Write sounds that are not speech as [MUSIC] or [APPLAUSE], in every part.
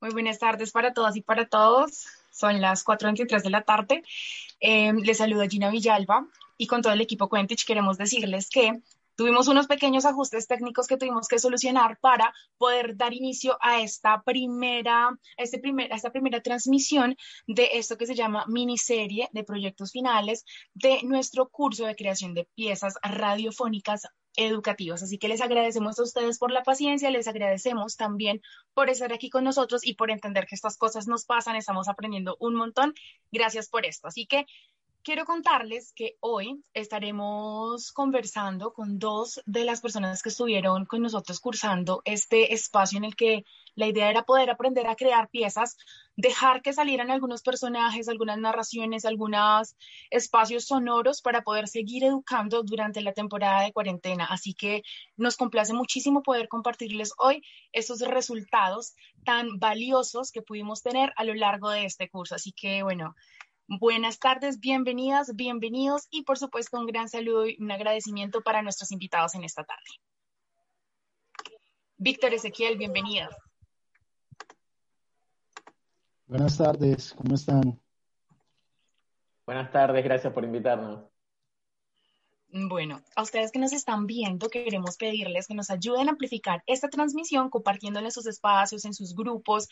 Muy buenas tardes para todas y para todos. Son las 4.23 de la tarde. Eh, les saluda Gina Villalba y con todo el equipo Quentich queremos decirles que tuvimos unos pequeños ajustes técnicos que tuvimos que solucionar para poder dar inicio a esta primera, este primer, a esta primera transmisión de esto que se llama miniserie de proyectos finales de nuestro curso de creación de piezas radiofónicas educativas. Así que les agradecemos a ustedes por la paciencia, les agradecemos también por estar aquí con nosotros y por entender que estas cosas nos pasan, estamos aprendiendo un montón. Gracias por esto. Así que quiero contarles que hoy estaremos conversando con dos de las personas que estuvieron con nosotros cursando este espacio en el que la idea era poder aprender a crear piezas, dejar que salieran algunos personajes, algunas narraciones, algunos espacios sonoros para poder seguir educando durante la temporada de cuarentena. Así que nos complace muchísimo poder compartirles hoy esos resultados tan valiosos que pudimos tener a lo largo de este curso. Así que bueno, Buenas tardes, bienvenidas, bienvenidos y por supuesto un gran saludo y un agradecimiento para nuestros invitados en esta tarde. Víctor Ezequiel, bienvenido. Buenas tardes, ¿cómo están? Buenas tardes, gracias por invitarnos. Bueno, a ustedes que nos están viendo, queremos pedirles que nos ayuden a amplificar esta transmisión compartiéndole en sus espacios, en sus grupos,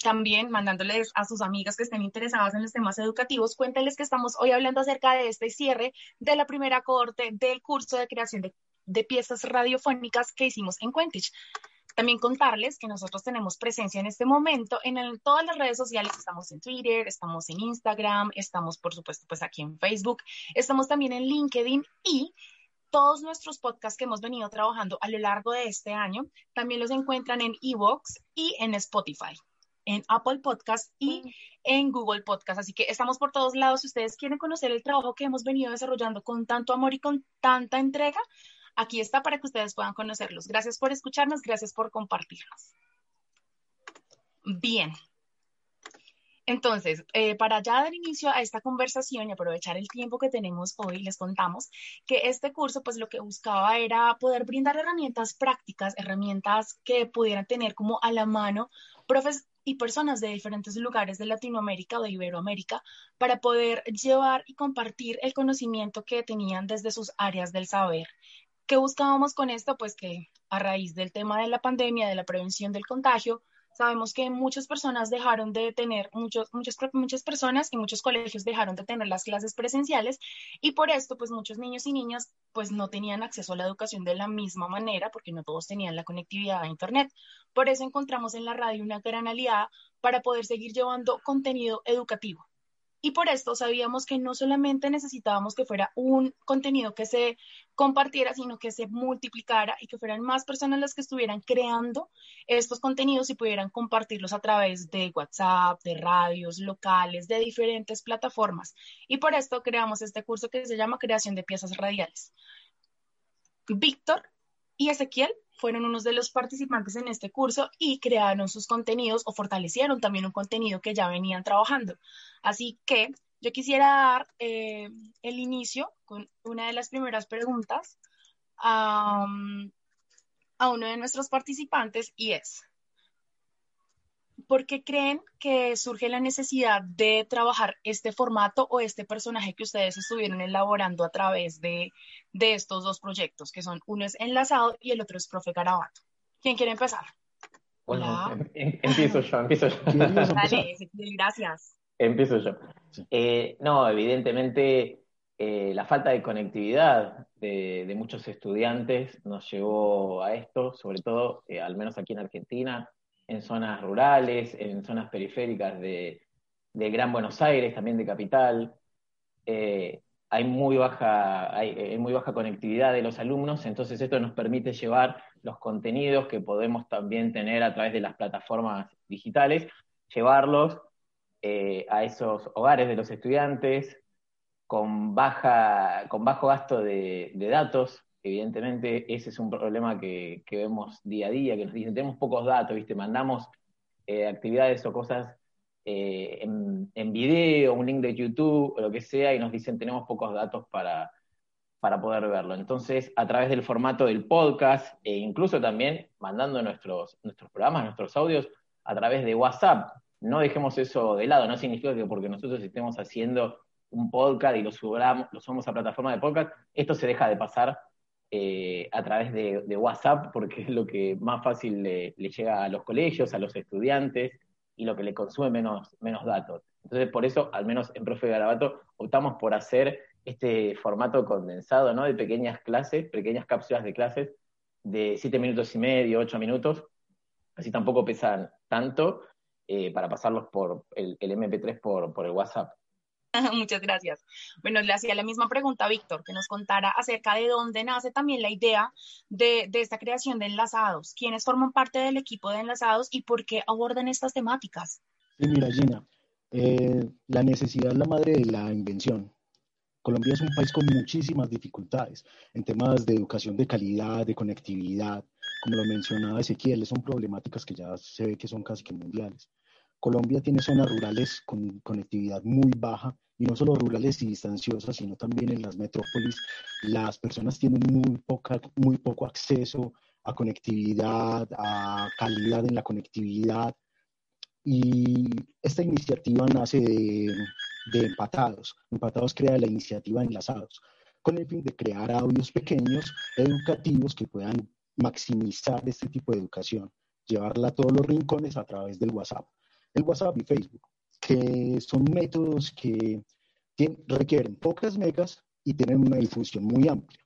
también mandándoles a sus amigas que estén interesadas en los temas educativos. Cuéntenles que estamos hoy hablando acerca de este cierre de la primera cohorte del curso de creación de, de piezas radiofónicas que hicimos en Quentich. También contarles que nosotros tenemos presencia en este momento en todas las redes sociales. Estamos en Twitter, estamos en Instagram, estamos por supuesto pues aquí en Facebook, estamos también en LinkedIn y todos nuestros podcasts que hemos venido trabajando a lo largo de este año también los encuentran en Evox y en Spotify en Apple Podcast y en Google Podcast. Así que estamos por todos lados. Si ustedes quieren conocer el trabajo que hemos venido desarrollando con tanto amor y con tanta entrega, aquí está para que ustedes puedan conocerlos. Gracias por escucharnos, gracias por compartirnos. Bien. Entonces, eh, para ya dar inicio a esta conversación y aprovechar el tiempo que tenemos hoy, les contamos que este curso, pues lo que buscaba era poder brindar herramientas prácticas, herramientas que pudieran tener como a la mano profes y personas de diferentes lugares de Latinoamérica o de Iberoamérica para poder llevar y compartir el conocimiento que tenían desde sus áreas del saber ¿Qué buscábamos con esto? Pues que a raíz del tema de la pandemia, de la prevención del contagio, sabemos que muchas personas dejaron de tener, muchos, muchas, personas y muchos colegios dejaron de tener las clases presenciales y por esto pues muchos niños y niñas pues no tenían acceso a la educación de la misma manera porque no todos tenían la conectividad a Internet. Por eso encontramos en la radio una gran aliada para poder seguir llevando contenido educativo. Y por esto sabíamos que no solamente necesitábamos que fuera un contenido que se compartiera, sino que se multiplicara y que fueran más personas las que estuvieran creando estos contenidos y pudieran compartirlos a través de WhatsApp, de radios locales, de diferentes plataformas. Y por esto creamos este curso que se llama Creación de Piezas Radiales. Víctor y Ezequiel fueron unos de los participantes en este curso y crearon sus contenidos o fortalecieron también un contenido que ya venían trabajando. Así que yo quisiera dar eh, el inicio con una de las primeras preguntas a uno de nuestros participantes y es, ¿por qué creen que surge la necesidad de trabajar este formato o este personaje que ustedes estuvieron elaborando a través de, estos dos proyectos, que son uno es Enlazado y el otro es Profe Garabato? ¿Quién quiere empezar? Bueno, em, em, empiezo yo, empiezo yo. Dale, gracias. Empiezo yo. Eh, no, evidentemente eh, la falta de conectividad de, muchos estudiantes nos llevó a esto, sobre todo, eh, al menos aquí en Argentina, en zonas rurales, en zonas periféricas de, Gran Buenos Aires, también de capital. Eh, hay, muy baja, hay, muy baja conectividad de los alumnos, entonces esto nos permite llevar los contenidos que podemos también tener a través de las plataformas digitales, llevarlos eh, a esos hogares de los estudiantes con, baja, con bajo gasto de datos, evidentemente ese es un problema que, vemos día a día, que nos dicen, tenemos pocos datos, ¿viste? Mandamos eh, actividades o cosas eh, en, en, video, un link de YouTube o lo que sea, y nos dicen, tenemos pocos datos para, para poder verlo. Entonces, a través del formato del podcast e incluso también mandando nuestros, nuestros programas, nuestros audios, a través de WhatsApp. No dejemos eso de lado, no significa que porque nosotros estemos haciendo un podcast y lo, subamos, lo subamos a plataforma de podcast, esto se deja de pasar eh, a través de, WhatsApp porque es lo que más fácil le, llega a los colegios, a los estudiantes y lo que le consume menos, menos datos. Entonces, por eso, al menos en Profe Garabato, optamos por hacer este formato condensado, ¿no? De pequeñas clases, pequeñas cápsulas de clases de siete minutos y medio, ocho minutos, así tampoco pesan tanto eh, para pasarlos por el, MP3 por, por el WhatsApp. [LAUGHS] Muchas gracias. Bueno, le hacía la misma pregunta a Víctor, que nos contara acerca de dónde nace también la idea de, esta creación de enlazados, quiénes forman parte del equipo de enlazados y por qué abordan estas temáticas. Sí, mira, Gina, eh, la necesidad es la madre de la invención. Colombia es un país con muchísimas dificultades en temas de educación de calidad, de conectividad, como lo mencionaba Ezequiel, son problemáticas que ya se ve que son casi que mundiales. Colombia tiene zonas rurales con conectividad muy baja y no solo rurales y distanciosas, sino también en las metrópolis. Las personas tienen muy, poca, muy poco acceso a conectividad, a calidad en la conectividad. Y esta iniciativa nace de, Empatados. Empatados crea la iniciativa Enlazados, con el fin de crear audios pequeños, educativos, que puedan maximizar este tipo de educación, llevarla a todos los rincones a través del WhatsApp el WhatsApp y Facebook, que son métodos que requieren pocas megas y tienen una difusión muy amplia.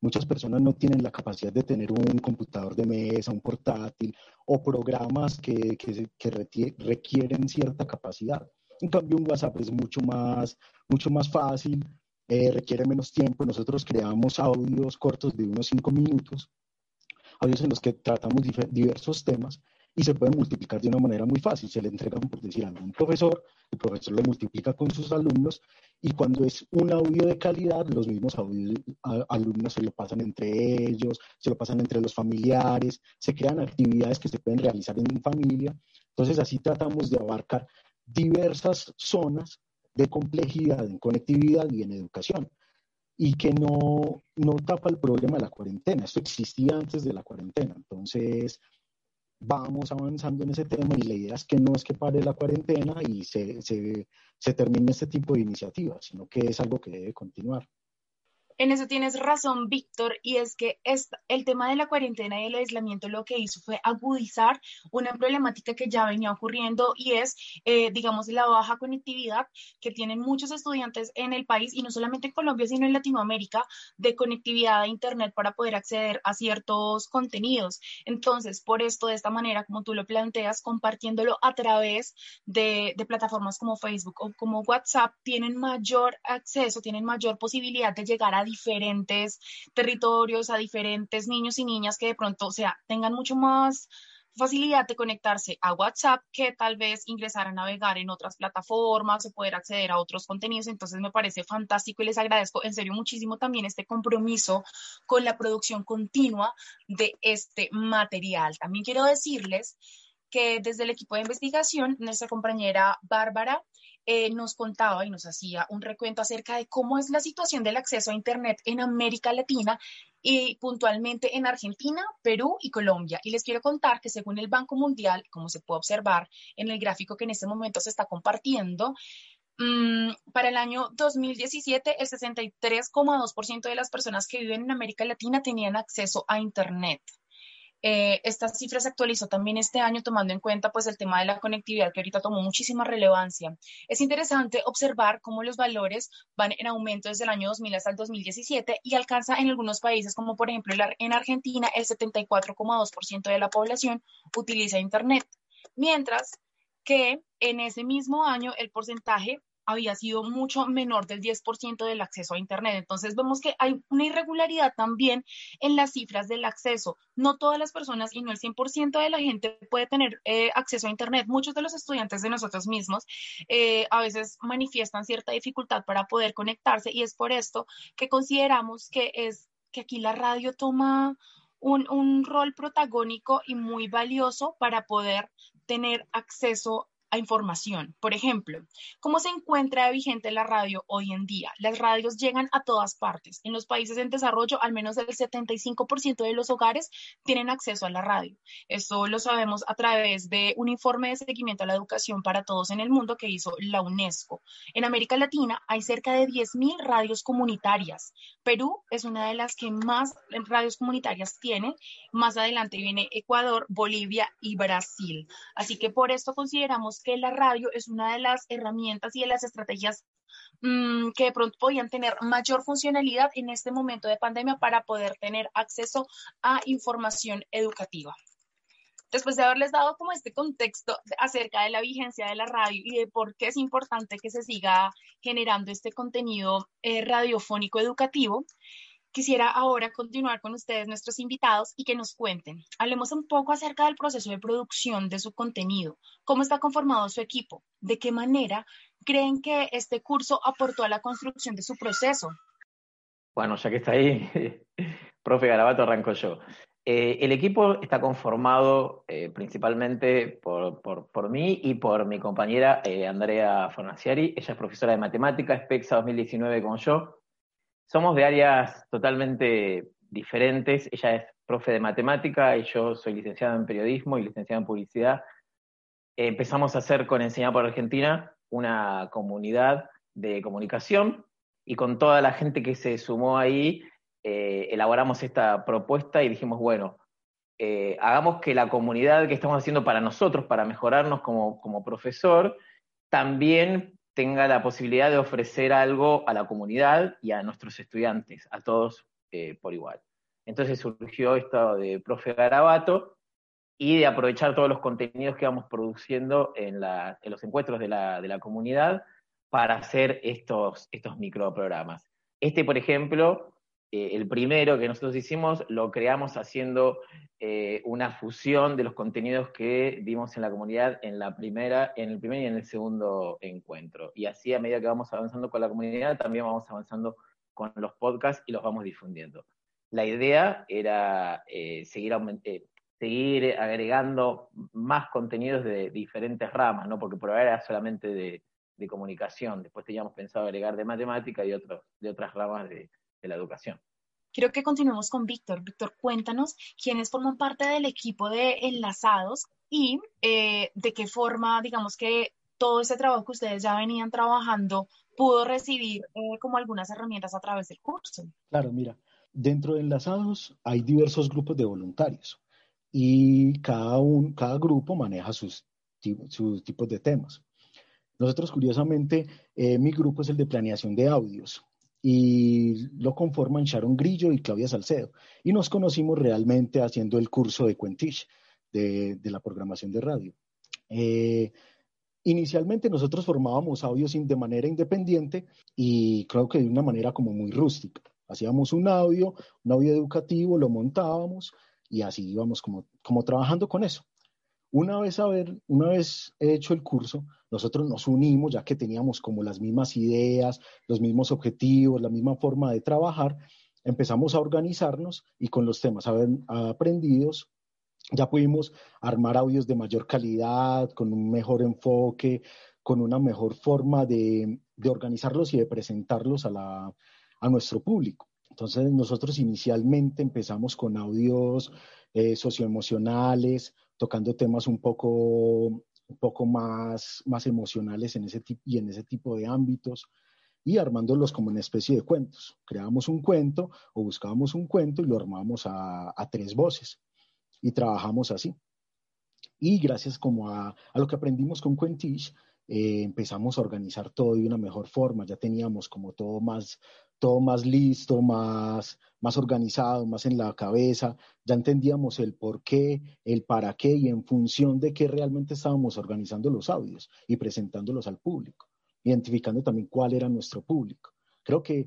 Muchas personas no tienen la capacidad de tener un computador de mesa, un portátil o programas que, requieren cierta capacidad. En cambio, un WhatsApp es mucho más, mucho más fácil, eh, requiere menos tiempo. Nosotros creamos audios cortos de unos cinco minutos, audios en los que tratamos diversos temas y se pueden multiplicar de una manera muy fácil. Se le entregan, por decir, a un profesor, el profesor lo multiplica con sus alumnos y cuando es un audio de calidad, los mismos alumnos se lo pasan entre ellos, se lo pasan entre los familiares, se crean actividades que se pueden realizar en familia. Entonces así tratamos de abarcar diversas zonas de complejidad en conectividad y en educación y que no, no tapa el problema de la cuarentena. Esto existía antes de la cuarentena. Entonces, vamos avanzando en ese tema y la idea es que no es que pare la cuarentena y se, se, termine este tipo de iniciativas, sino que es algo que debe continuar. En eso tienes razón, Víctor, y es que el tema de la cuarentena y el aislamiento lo que hizo fue agudizar una problemática que ya venía ocurriendo y es, eh, digamos, la baja conectividad que tienen muchos estudiantes en el país y no solamente en Colombia, sino en Latinoamérica, de conectividad a Internet para poder acceder a ciertos contenidos. Entonces, por esto, de esta manera, como tú lo planteas, compartiéndolo a través de, de plataformas como Facebook o como WhatsApp, tienen mayor acceso, tienen mayor posibilidad de llegar a diferentes territorios, a diferentes niños y niñas que de pronto, o sea, tengan mucho más facilidad de conectarse a WhatsApp que tal vez ingresar a navegar en otras plataformas o poder acceder a otros contenidos. Entonces me parece fantástico y les agradezco en serio muchísimo también este compromiso con la producción continua de este material. También quiero decirles que desde el equipo de investigación, nuestra compañera Bárbara eh, nos contaba y nos hacía un recuento acerca de cómo es la situación del acceso a Internet en América Latina y puntualmente en Argentina, Perú y Colombia. Y les quiero contar que según el Banco Mundial, como se puede observar en el gráfico que en este momento se está compartiendo, mm, para el año 2017, el 63,2% de las personas que viven en América Latina tenían acceso a Internet. Eh, estas cifras se actualizó también este año tomando en cuenta pues el tema de la conectividad que ahorita tomó muchísima relevancia. Es interesante observar cómo los valores van en aumento desde el año 2000 hasta el 2017 y alcanza en algunos países como por ejemplo en Argentina el 74,2% de la población utiliza Internet, mientras que en ese mismo año el porcentaje había sido mucho menor del 10% del acceso a Internet. Entonces vemos que hay una irregularidad también en las cifras del acceso. No todas las personas y no el 100% de la gente puede tener eh, acceso a Internet. Muchos de los estudiantes de nosotros mismos eh, a veces manifiestan cierta dificultad para poder conectarse y es por esto que consideramos que es que aquí la radio toma un, un rol protagónico y muy valioso para poder tener acceso a información. Por ejemplo, ¿cómo se encuentra vigente la radio hoy en día? Las radios llegan a todas partes. En los países en desarrollo, al menos el 75% de los hogares tienen acceso a la radio. Esto lo sabemos a través de un informe de seguimiento a la educación para todos en el mundo que hizo la UNESCO. En América Latina hay cerca de 10.000 radios comunitarias. Perú es una de las que más radios comunitarias tiene. Más adelante viene Ecuador, Bolivia y Brasil. Así que por esto consideramos que la radio es una de las herramientas y de las estrategias mm, que de pronto podían tener mayor funcionalidad en este momento de pandemia para poder tener acceso a información educativa. Después de haberles dado como este contexto acerca de la vigencia de la radio y de por qué es importante que se siga generando este contenido eh, radiofónico educativo, Quisiera ahora continuar con ustedes, nuestros invitados, y que nos cuenten. Hablemos un poco acerca del proceso de producción de su contenido, cómo está conformado su equipo, de qué manera creen que este curso aportó a la construcción de su proceso. Bueno, ya que está ahí, [LAUGHS] profe Garabato, arranco yo. Eh, el equipo está conformado eh, principalmente por, mí y por mi compañera eh, Andrea Fornaciari. Ella es profesora de matemáticas, SPEXA 2019 como yo. Somos de áreas totalmente diferentes. Ella es profe de matemática y yo soy licenciado en periodismo y licenciado en publicidad. Empezamos a hacer con Enseñar por Argentina una comunidad de comunicación y con toda la gente que se sumó ahí eh, elaboramos esta propuesta y dijimos, bueno, eh, hagamos que la comunidad que estamos haciendo para nosotros, para mejorarnos como, como profesor, también tenga la posibilidad de ofrecer algo a la comunidad y a nuestros estudiantes, a todos eh, por igual. Entonces surgió esto de Profe Garabato y de aprovechar todos los contenidos que vamos produciendo en, los encuentros de la, comunidad para hacer estos, estos microprogramas. Este, por ejemplo, eh, el primero que nosotros hicimos lo creamos haciendo eh, una fusión de los contenidos que dimos en la comunidad en la primera, en el primer y en el segundo encuentro. Y así a medida que vamos avanzando con la comunidad, también vamos avanzando con los podcasts y los vamos difundiendo. La idea era eh, seguir, seguir agregando más contenidos de diferentes ramas, ¿no? porque por ahora era solamente de, comunicación. Después teníamos pensado agregar de matemática y otros, de otras ramas de, de la educación. Quiero que continuemos con Víctor. Víctor, cuéntanos quiénes forman parte del equipo de Enlazados y eh, de qué forma, digamos que todo ese trabajo que ustedes ya venían trabajando pudo recibir eh, como algunas herramientas a través del curso. Claro, mira, dentro de Enlazados hay diversos grupos de voluntarios y cada, un, cada grupo maneja sus, sus tipos de temas. Nosotros, curiosamente, eh, mi grupo es el de planeación de audios y lo conforman Sharon Grillo y Claudia Salcedo. Y nos conocimos realmente haciendo el curso de Quentish, de, la programación de radio. Eh, inicialmente nosotros formábamos audios de manera independiente y creo que de una manera como muy rústica. Hacíamos un audio, un audio educativo, lo montábamos y así íbamos como, como trabajando con eso. Una vez, haber, una vez hecho el curso, nosotros nos unimos, ya que teníamos como las mismas ideas, los mismos objetivos, la misma forma de trabajar, empezamos a organizarnos y con los temas aprendidos ya pudimos armar audios de mayor calidad, con un mejor enfoque, con una mejor forma de, organizarlos y de presentarlos a, a nuestro público. Entonces nosotros inicialmente empezamos con audios eh, socioemocionales, tocando temas un poco, un poco más, más emocionales en ese y en ese tipo de ámbitos y armándolos como una especie de cuentos. Creábamos un cuento o buscábamos un cuento y lo armábamos a, tres voces y trabajamos así. Y gracias como a, a lo que aprendimos con Quentish, eh, empezamos a organizar todo de una mejor forma, ya teníamos como todo más, todo más listo, más, más organizado, más en la cabeza, ya entendíamos el por qué, el para qué y en función de qué realmente estábamos organizando los audios y presentándolos al público, identificando también cuál era nuestro público. Creo que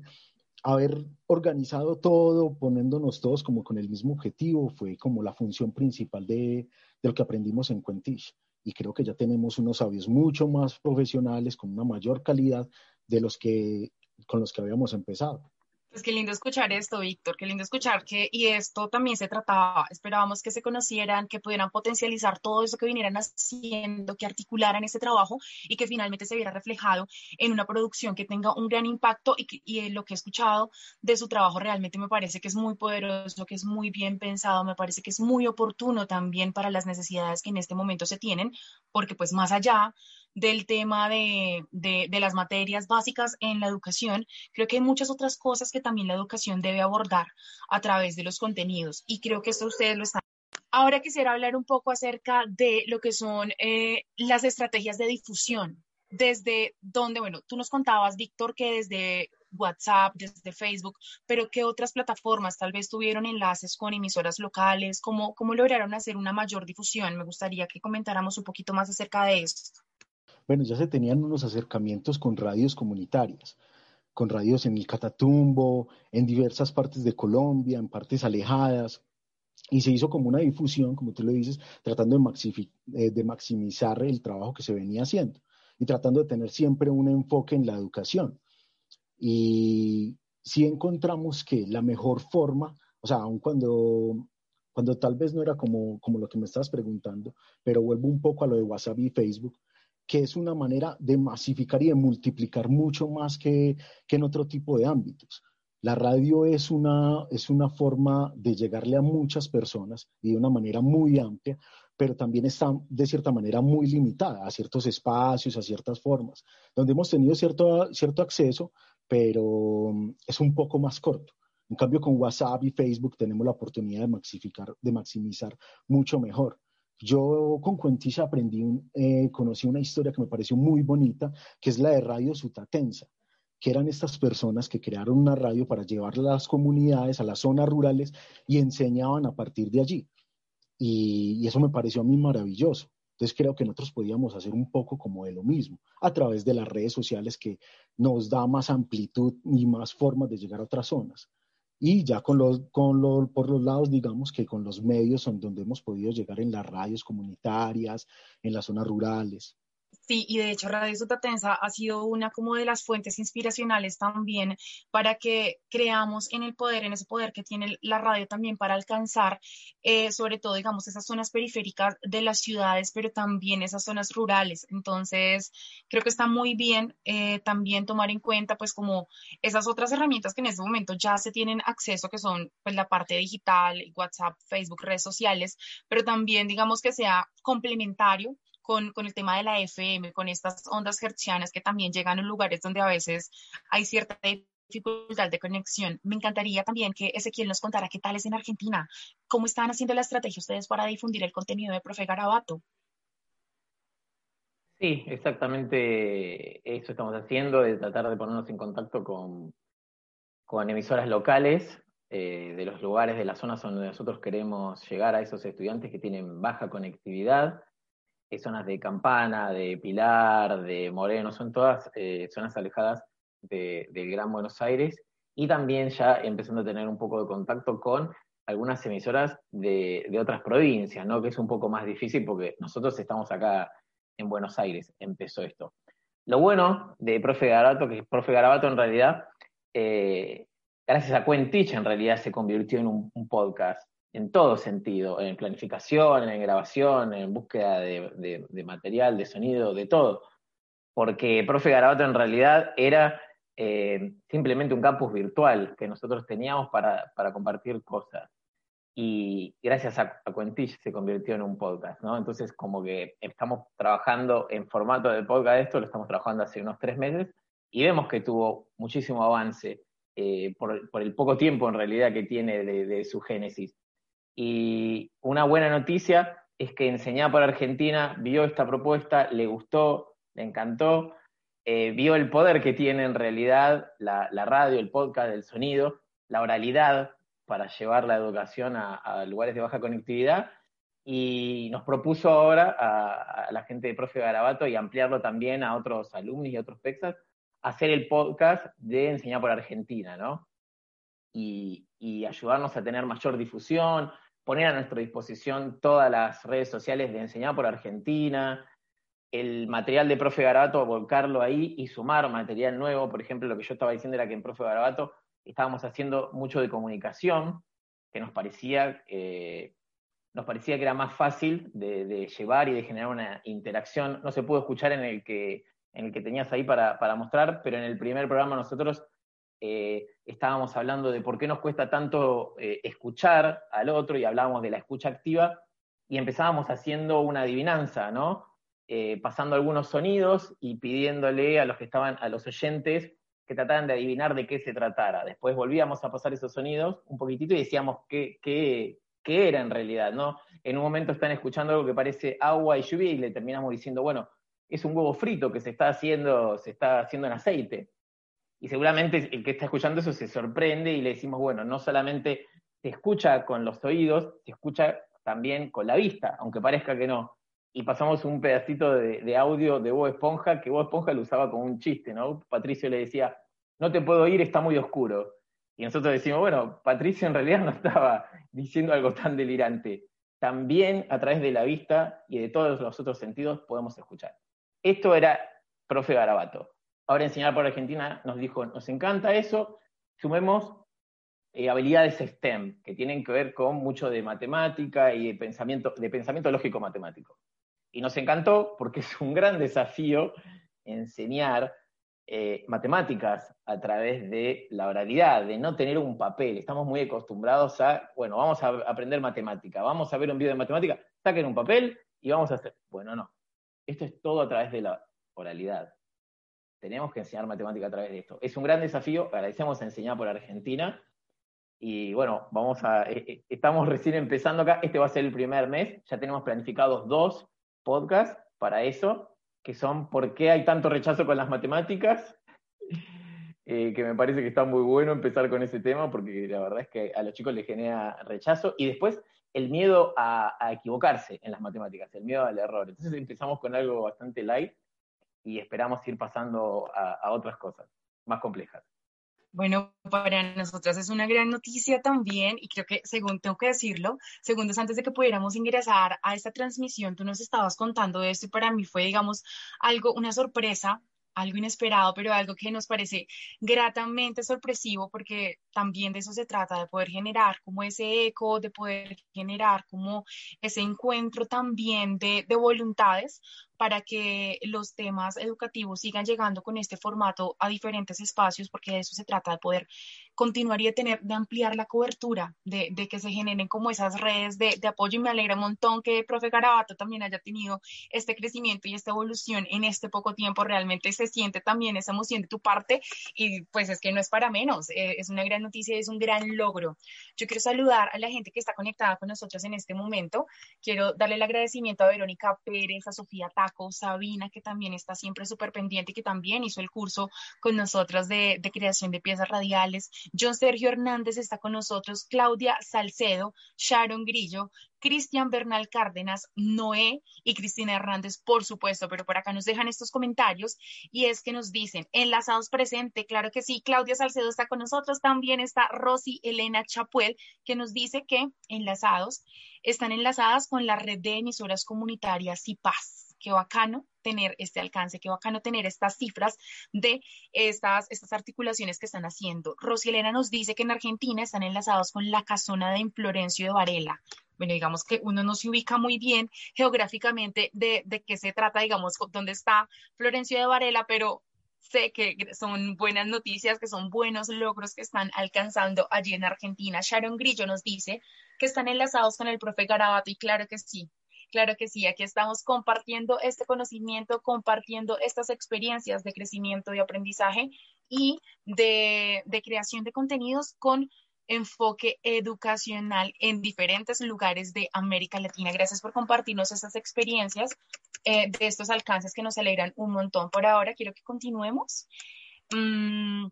haber organizado todo, poniéndonos todos como con el mismo objetivo, fue como la función principal de, lo que aprendimos en Quentish y creo que ya tenemos unos audios mucho más profesionales, con una mayor calidad de los que con los que habíamos empezado. Pues qué lindo escuchar esto, Víctor, qué lindo escuchar que, y esto también se trataba, esperábamos que se conocieran, que pudieran potencializar todo eso que vinieran haciendo, que articularan este trabajo y que finalmente se viera reflejado en una producción que tenga un gran impacto y, y lo que he escuchado de su trabajo realmente me parece que es muy poderoso, que es muy bien pensado, me parece que es muy oportuno también para las necesidades que en este momento se tienen, porque pues más allá del tema de, de, las materias básicas en la educación, creo que hay muchas otras cosas que también la educación debe abordar a través de los contenidos y creo que esto ustedes lo están. Ahora quisiera hablar un poco acerca de lo que son eh, las estrategias de difusión. Desde donde, bueno, tú nos contabas, Víctor, que desde WhatsApp, desde Facebook, pero ¿qué otras plataformas tal vez tuvieron enlaces con emisoras locales? ¿Cómo, cómo lograron hacer una mayor difusión? Me gustaría que comentáramos un poquito más acerca de esto. Bueno, ya se tenían unos acercamientos con radios comunitarias, con radios en el Catatumbo, en diversas partes de Colombia, en partes alejadas, y se hizo como una difusión, como tú lo dices, tratando de, eh, de maximizar el trabajo que se venía haciendo y tratando de tener siempre un enfoque en la educación. Y sí encontramos que la mejor forma, o sea, aun cuando, cuando tal vez no era como, como lo que me estabas preguntando, pero vuelvo un poco a lo de WhatsApp y Facebook, que es una manera de masificar y de multiplicar mucho más que, en otro tipo de ámbitos. La radio es una, es una forma de llegarle a muchas personas y de una manera muy amplia, pero también está de cierta manera muy limitada a ciertos espacios, a ciertas formas, donde hemos tenido cierto, cierto acceso, pero mm, es un poco más corto. En cambio, con WhatsApp y Facebook tenemos la oportunidad de, de maximizar mucho mejor. Yo con Cuentiza aprendí, eh, conocí una historia que me pareció muy bonita, que es la de Radio Sutatensa, que eran estas personas que crearon una radio para llevar las comunidades, a las zonas rurales y enseñaban a partir de allí. Y, eso me pareció a mí maravilloso. Entonces creo que nosotros podíamos hacer un poco como de lo mismo, a través de las redes sociales que nos da más amplitud y más formas de llegar a otras zonas y ya con los, con los, por los lados, digamos que con los medios son donde hemos podido llegar en las radios comunitarias, en las zonas rurales. Sí, y de hecho Radio Sutatensa ha sido una como de las fuentes inspiracionales también para que creamos en el poder, en ese poder que tiene la radio también para alcanzar, eh, sobre todo, digamos, esas zonas periféricas de las ciudades, pero también esas zonas rurales. Entonces, creo que está muy bien eh, también tomar en cuenta, pues, como esas otras herramientas que en este momento ya se tienen acceso, que son, pues, la parte digital, WhatsApp, Facebook, redes sociales, pero también, digamos, que sea complementario con, con, el tema de la FM, con estas ondas hertzianas que también llegan a lugares donde a veces hay cierta dificultad de conexión. Me encantaría también que Ezequiel nos contara qué tal es en Argentina, cómo están haciendo la estrategia ustedes para difundir el contenido de Profe Garabato. Sí, exactamente eso estamos haciendo, de tratar de ponernos en contacto con, con emisoras locales eh, de los lugares de las zonas donde nosotros queremos llegar a esos estudiantes que tienen baja conectividad zonas de Campana, de Pilar, de Moreno, son todas eh, zonas alejadas del Gran Buenos Aires y también ya empezando a tener un poco de contacto con algunas emisoras de, otras provincias, ¿no? que es un poco más difícil porque nosotros estamos acá en Buenos Aires, empezó esto. Lo bueno de Profe Garabato, que Profe Garabato en realidad, eh, gracias a Cuentich en realidad se convirtió en un podcast en todo sentido, en planificación, en grabación, en búsqueda de, material, de sonido, de todo. Porque Profe Garabato en realidad era eh, simplemente un campus virtual que nosotros teníamos para, compartir cosas. Y gracias a, a se convirtió en un podcast, ¿no? Entonces, como que estamos trabajando en formato de podcast esto, lo estamos trabajando hace unos tres meses, y vemos que tuvo muchísimo avance eh, por, el poco tiempo en realidad que tiene de su génesis. Y una buena noticia es que Enseñar por Argentina vio esta propuesta, le gustó, le encantó, eh, vio el poder que tiene en realidad la, radio, el podcast, el sonido, la oralidad para llevar la educación a, lugares de baja conectividad y nos propuso ahora a, la gente de Profe Garabato y ampliarlo también a otros alumnos y otros PEXAS, hacer el podcast de Enseñar por Argentina, ¿no? Y, ayudarnos a tener mayor difusión, poner a nuestra disposición todas las redes sociales de Enseñar por Argentina, el material de Profe Garabato, volcarlo ahí y sumar material nuevo. Por ejemplo, lo que yo estaba diciendo era que en Profe Garabato estábamos haciendo mucho de comunicación, que nos parecía, eh, nos parecía que era más fácil de, llevar y de generar una interacción. No se pudo escuchar en el que, en el que tenías ahí para, mostrar, pero en el primer programa nosotros eh, estábamos hablando de por qué nos cuesta tanto eh, escuchar al otro y hablábamos de la escucha activa y empezábamos haciendo una adivinanza, ¿no? pasando algunos sonidos y pidiéndole a los que estaban, a los oyentes, que trataran de adivinar de qué se tratara. Después volvíamos a pasar esos sonidos un poquitito y decíamos qué, qué, qué era en realidad, ¿no? En un momento están escuchando algo que parece agua y lluvia y le terminamos diciendo, bueno, es un huevo frito que se está haciendo, se está haciendo en aceite. Y seguramente el que está escuchando eso se sorprende y le decimos, bueno, no solamente se escucha con los oídos, se escucha también con la vista, aunque parezca que no y pasamos un pedacito de, audio de Bob Esponja, que Bob Esponja lo usaba como un chiste, ¿no? Patricio le decía, no te puedo ir, está muy oscuro. Y nosotros decimos, bueno, Patricio en realidad no estaba diciendo algo tan delirante. También a través de la vista y de todos los otros sentidos podemos escuchar. Esto era profe Garabato. Ahora enseñar por Argentina nos dijo, nos encanta eso, sumemos eh, habilidades STEM, que tienen que ver con mucho de matemática y de pensamiento, de pensamiento lógico matemático. Y nos encantó porque es un gran desafío enseñar eh, matemáticas a través de la oralidad, de no tener un papel. Estamos muy acostumbrados a, bueno, vamos a aprender matemática, vamos a ver un video de matemática, saquen un papel y vamos a hacer. Bueno, no. Esto es todo a través de la oralidad. Tenemos que enseñar matemática a través de esto. Es un gran desafío, agradecemos a enseñar por Argentina. Y bueno, vamos a, eh, eh, estamos recién empezando acá, este va a ser el primer mes, ya tenemos planificados dos podcast para eso, que son ¿Por qué hay tanto rechazo con las matemáticas? [LAUGHS] Eh, que me parece que está muy bueno empezar con ese tema, porque la verdad es que a los chicos les genera rechazo. Y después el miedo a, equivocarse en las matemáticas, el miedo al error. Entonces empezamos con algo bastante light y esperamos ir pasando a otras cosas más complejas. Bueno, para nosotras es una gran noticia también y creo que, según tengo que decirlo, segundos antes de que pudiéramos ingresar a esta transmisión, tú nos estabas contando esto y para mí fue, digamos, algo, una sorpresa algo inesperado, pero algo que nos parece gratamente sorpresivo, porque también de eso se trata, de poder generar como ese eco, de poder generar como ese encuentro también de, de voluntades para que los temas educativos sigan llegando con este formato a diferentes espacios, porque de eso se trata, de poder continuar y de tener, de ampliar la cobertura, de, de que se generen como esas redes de, de, apoyo. Y me alegra un montón que el profe Garabato también haya tenido este crecimiento y esta evolución en este poco tiempo, realmente se siente también esa emoción de tu parte y pues es que no es para menos, eh, es una gran noticia, es un gran logro. Yo quiero saludar a la gente que está conectada con nosotros en este momento, quiero darle el agradecimiento a Verónica Pérez, a Sofía Sabina, que también está siempre súper pendiente y que también hizo el curso con nosotros de, de creación de piezas radiales, John Sergio Hernández está con nosotros, Claudia Salcedo, Sharon Grillo, Cristian Bernal Cárdenas, Noé y Cristina Hernández, por supuesto, pero por acá nos dejan estos comentarios y es que nos dicen, enlazados presente, claro que sí, Claudia Salcedo está con nosotros, también está Rosy Elena Chapuel, que nos dice que enlazados están enlazadas con la red de emisoras comunitarias y paz qué bacano tener este alcance, qué bacano tener estas cifras de estas, estas articulaciones que están haciendo. Elena nos dice que en Argentina están enlazados con la casona de Florencio de Varela. Bueno, digamos que uno no se ubica muy bien geográficamente de, de qué se trata, digamos, dónde está Florencio de Varela, pero sé que son buenas noticias, que son buenos logros que están alcanzando allí en Argentina. Sharon Grillo nos dice que están enlazados con el profe Garabato y claro que sí, Claro que sí, aquí estamos compartiendo este conocimiento, compartiendo estas experiencias de crecimiento y aprendizaje y de, creación de contenidos con enfoque educacional en diferentes lugares de América Latina. Gracias por compartirnos esas experiencias eh, de estos alcances que nos alegran un montón. Por ahora quiero que continuemos. Mm,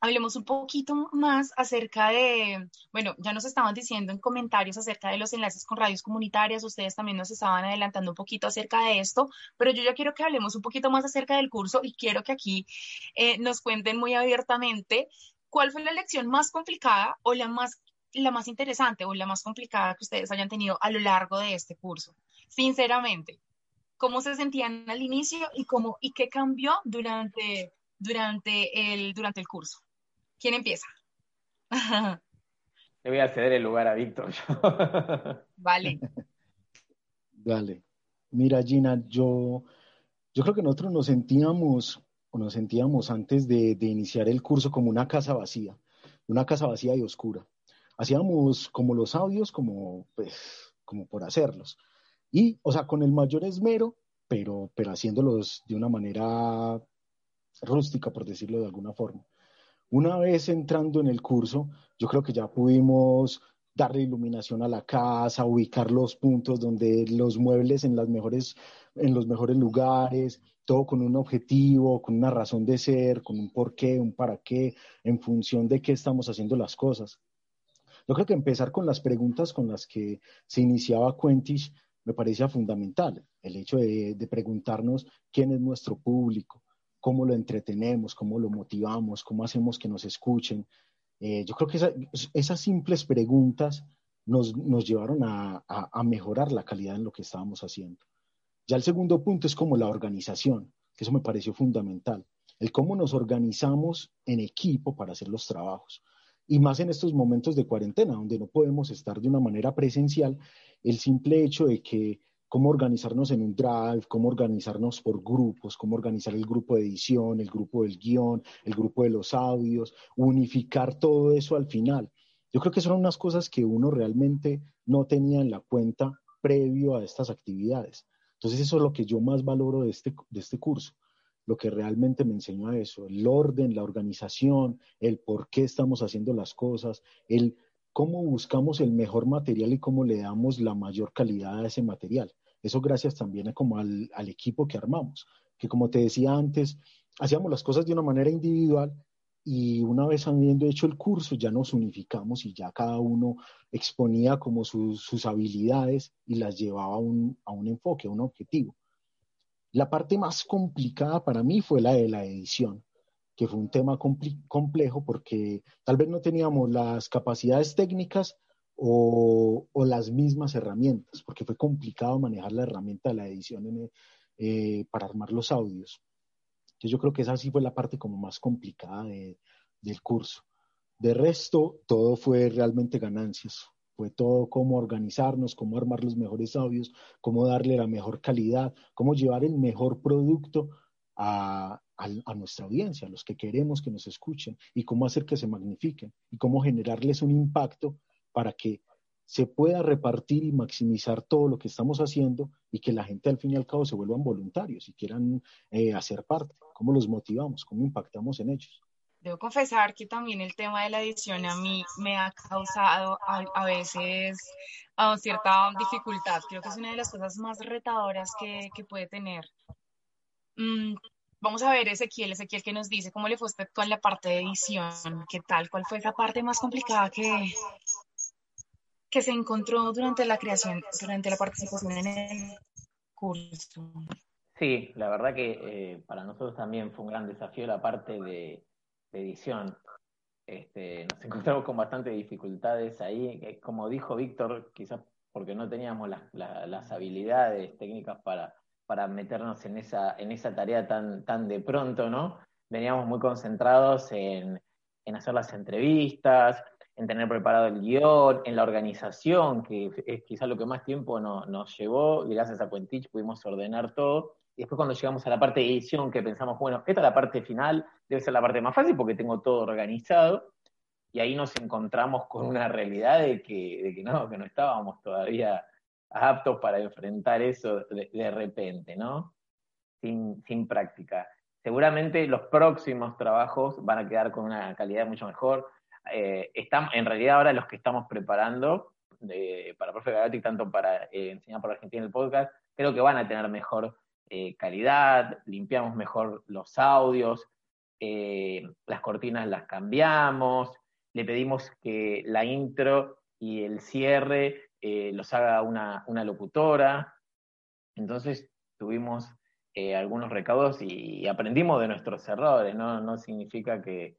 hablemos un poquito más acerca de, bueno, ya nos estaban diciendo en comentarios acerca de los enlaces con radios comunitarias, ustedes también nos estaban adelantando un poquito acerca de esto, pero yo ya quiero que hablemos un poquito más acerca del curso y quiero que aquí eh, nos cuenten muy abiertamente cuál fue la lección más complicada o la más, la más interesante o la más complicada que ustedes hayan tenido a lo largo de este curso. Sinceramente, ¿cómo se sentían al inicio y, cómo, y qué cambió durante, durante, el, durante el curso? ¿Quién empieza? [LAUGHS] Le voy a ceder el lugar a Víctor. [LAUGHS] vale. Dale. Mira, Gina, yo, yo creo que nosotros nos sentíamos, o nos sentíamos antes de, de iniciar el curso como una casa vacía, una casa vacía y oscura. Hacíamos como los audios, como, pues, como por hacerlos. Y, o sea, con el mayor esmero, pero, pero haciéndolos de una manera rústica, por decirlo de alguna forma. Una vez entrando en el curso, yo creo que ya pudimos darle iluminación a la casa, ubicar los puntos donde los muebles en, las mejores, en los mejores lugares, todo con un objetivo, con una razón de ser, con un porqué, un para qué, en función de qué estamos haciendo las cosas. Yo creo que empezar con las preguntas con las que se iniciaba Quentish me parecía fundamental. El hecho de preguntarnos quién es nuestro público, cómo lo entretenemos, cómo lo motivamos, cómo hacemos que nos escuchen. Eh, yo creo que esas simples preguntas nos, nos llevaron a, a, mejorar la calidad en lo que estábamos haciendo. Ya el segundo punto es como la organización, que eso me pareció fundamental, el cómo nos organizamos en equipo para hacer los trabajos. Y más en estos momentos de cuarentena, donde no podemos estar de una manera presencial, el simple hecho de que cómo organizarnos en un drive, cómo organizarnos por grupos, cómo organizar el grupo de edición, el grupo del guion, el grupo de los audios, unificar todo eso al final. Yo creo que son unas cosas que uno realmente no tenía en la cuenta previo a estas actividades. Entonces eso es lo que yo más valoro de este, de este curso, lo que realmente me enseñó a eso, el orden, la organización, el por qué estamos haciendo las cosas, el cómo buscamos el mejor material y cómo le damos la mayor calidad a ese material. Eso gracias también como al, al equipo que armamos, que como te decía antes, hacíamos las cosas de una manera individual y una vez habiendo hecho el curso ya nos unificamos y ya cada uno exponía como sus, sus habilidades y las llevaba a un, a un enfoque, a un objetivo. La parte más complicada para mí fue la de la edición, que fue un tema complejo porque tal vez no teníamos las capacidades técnicas o, las mismas herramientas, porque fue complicado manejar la herramienta de la edición eh, para armar los audios. Entonces yo creo que esa sí fue la parte como más complicada del curso. De resto, todo fue realmente ganancias. Fue todo cómo organizarnos, cómo armar los mejores audios, cómo darle la mejor calidad, cómo llevar el mejor producto a, a, nuestra audiencia, a los que queremos que nos escuchen, y cómo hacer que se magnifiquen, y cómo generarles un impacto para que se pueda repartir y maximizar todo lo que estamos haciendo y que la gente al fin y al cabo se vuelvan voluntarios y quieran eh, hacer parte. ¿Cómo los motivamos? ¿Cómo impactamos en ellos? Debo confesar que también el tema de la edición a mí me ha causado a, veces cierta dificultad. Creo que es una de las cosas más retadoras que, que puede tener. Mm, vamos a ver, Ezequiel, Ezequiel, ¿qué nos dice? ¿Cómo le fue usted con la parte de edición? ¿Qué tal? ¿Cuál fue esa parte más complicada que, que se encontró durante la creación, durante la participación en el curso? Sí, la verdad que eh, para nosotros también fue un gran desafío la parte de, edición. Este, nos [LAUGHS] encontramos con bastantes dificultades ahí. Eh, como dijo Víctor, quizás porque no teníamos las habilidades técnicas para, para meternos en esa, en esa tarea tan, tan de pronto, ¿no? Veníamos muy concentrados en, en hacer las entrevistas, en tener preparado el guion, en la organización, que es quizás lo que más tiempo nos llevó, y gracias a Quentich pudimos ordenar todo. Y después cuando llegamos a la parte de edición, que pensamos, bueno, esta es la parte final, debe ser la parte más fácil porque tengo todo organizado, y ahí nos encontramos con una realidad de que, de que no, que no estábamos todavía aptos para enfrentar eso de, repente, ¿no? Sin, sin práctica. Seguramente los próximos trabajos van a quedar con una calidad mucho mejor, eh, estamos, en realidad ahora los que estamos preparando para Profe Gagati, tanto para eh, enseñar por Argentina el podcast, creo que van a tener mejor eh, calidad, limpiamos mejor los audios, las cortinas las cambiamos, le pedimos que la intro y el cierre los haga una, una, locutora. Entonces tuvimos algunos recaudos y, aprendimos de nuestros errores, ¿no? No significa que,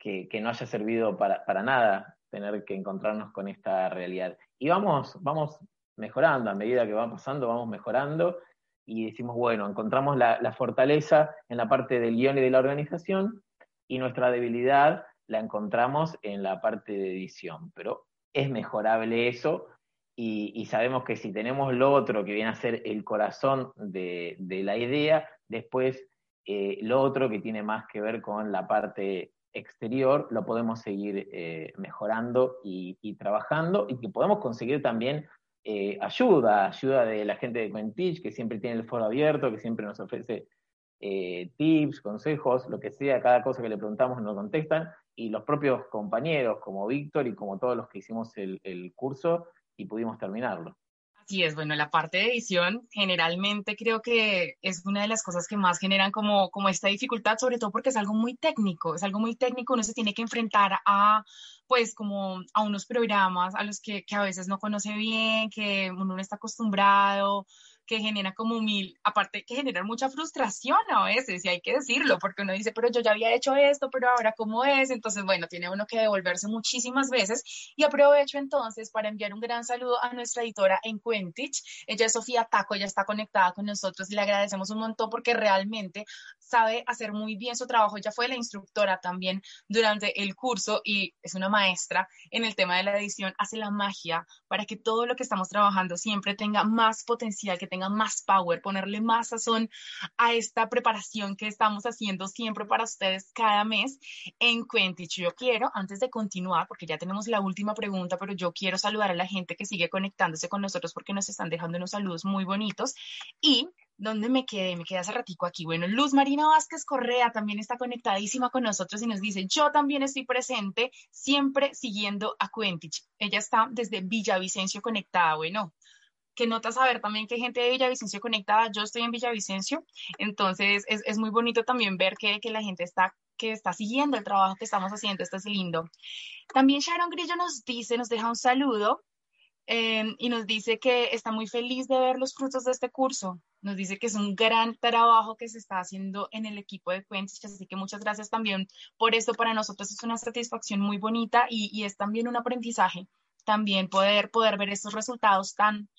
que, no haya servido para, para, nada tener que encontrarnos con esta realidad. Y vamos, vamos mejorando, a medida que va pasando, vamos mejorando y decimos, bueno, encontramos la, fortaleza en la parte del guion y de la organización y nuestra debilidad la encontramos en la parte de edición, pero es mejorable eso y, sabemos que si tenemos lo otro que viene a ser el corazón de, la idea, después eh, lo otro que tiene más que ver con la parte exterior, lo podemos seguir eh, mejorando y, trabajando y que podemos conseguir también eh, ayuda, ayuda de la gente de Quentich, que siempre tiene el foro abierto, que siempre nos ofrece tips, consejos, lo que sea, cada cosa que le preguntamos nos contestan, y los propios compañeros como Víctor y como todos los que hicimos el curso, y pudimos terminarlo. Así es, bueno, la parte de edición generalmente creo que es una de las cosas que más generan como, como esta dificultad, sobre todo porque es algo muy técnico, es algo muy técnico, uno se tiene que enfrentar a pues como a unos programas a los que, que a veces no conoce bien, que uno no está acostumbrado, que genera como mil, aparte que generan mucha frustración a veces, y hay que decirlo, porque uno dice, pero yo ya había hecho esto, pero ahora cómo es, entonces bueno, tiene uno que devolverse muchísimas veces, y aprovecho entonces para enviar un gran saludo a nuestra editora en Quentich, ella es Sofía Taco, ella está conectada con nosotros y le agradecemos un montón porque realmente sabe hacer muy bien su trabajo, ella fue la instructora también durante el curso y es una maestra en el tema de la edición, hace la magia para que todo lo que estamos trabajando siempre tenga más potencial, que tenga más power, ponerle más sazón a esta preparación que estamos haciendo siempre para ustedes cada mes en Quentich. Yo quiero, antes de continuar, porque ya tenemos la última pregunta, pero yo quiero saludar a la gente que sigue conectándose con nosotros porque nos están dejando unos saludos muy bonitos y ¿Dónde me quedé? Me quedé hace ratico aquí. Bueno, Luz Marina Vázquez Correa también está conectadísima con nosotros y nos dice, yo también estoy presente, siempre siguiendo a Quentich. Ella está desde Villavicencio conectada. Bueno, que nota saber también que hay gente de Villavicencio conectada. Yo estoy en Villavicencio, entonces es, es muy bonito también ver que, que, la gente está que está siguiendo el trabajo que estamos haciendo. Esto es lindo. También Sharon Grillo nos dice, nos deja un saludo em, y nos dice que está muy feliz de ver los frutos de este curso. Nos dice que es un gran trabajo que se está haciendo en el equipo de Cuentos, así que muchas gracias también por esto. Para nosotros es una satisfacción muy bonita y, y es también un aprendizaje, también poder, poder ver estos resultados tan,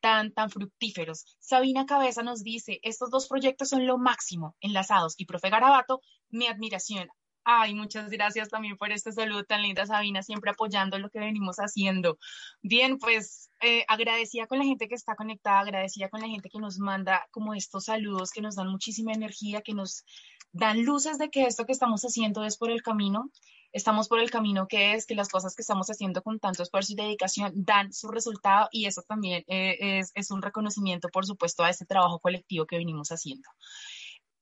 tan, fructíferos. Sabina Cabeza nos dice, estos dos proyectos son lo máximo, enlazados. Y profe Garabato, mi admiración. Ay, muchas gracias también por este saludo tan linda, Sabina, siempre apoyando lo que venimos haciendo. Bien, pues eh, agradecida con la gente que está conectada, agradecida con la gente que nos manda como estos saludos que nos dan muchísima energía, que nos dan luces de que esto que estamos haciendo es por el camino estamos por el camino que es que las cosas que estamos haciendo con tanto esfuerzo y dedicación dan su resultado y eso también eh, es, es un reconocimiento, por supuesto, a este trabajo colectivo que venimos haciendo.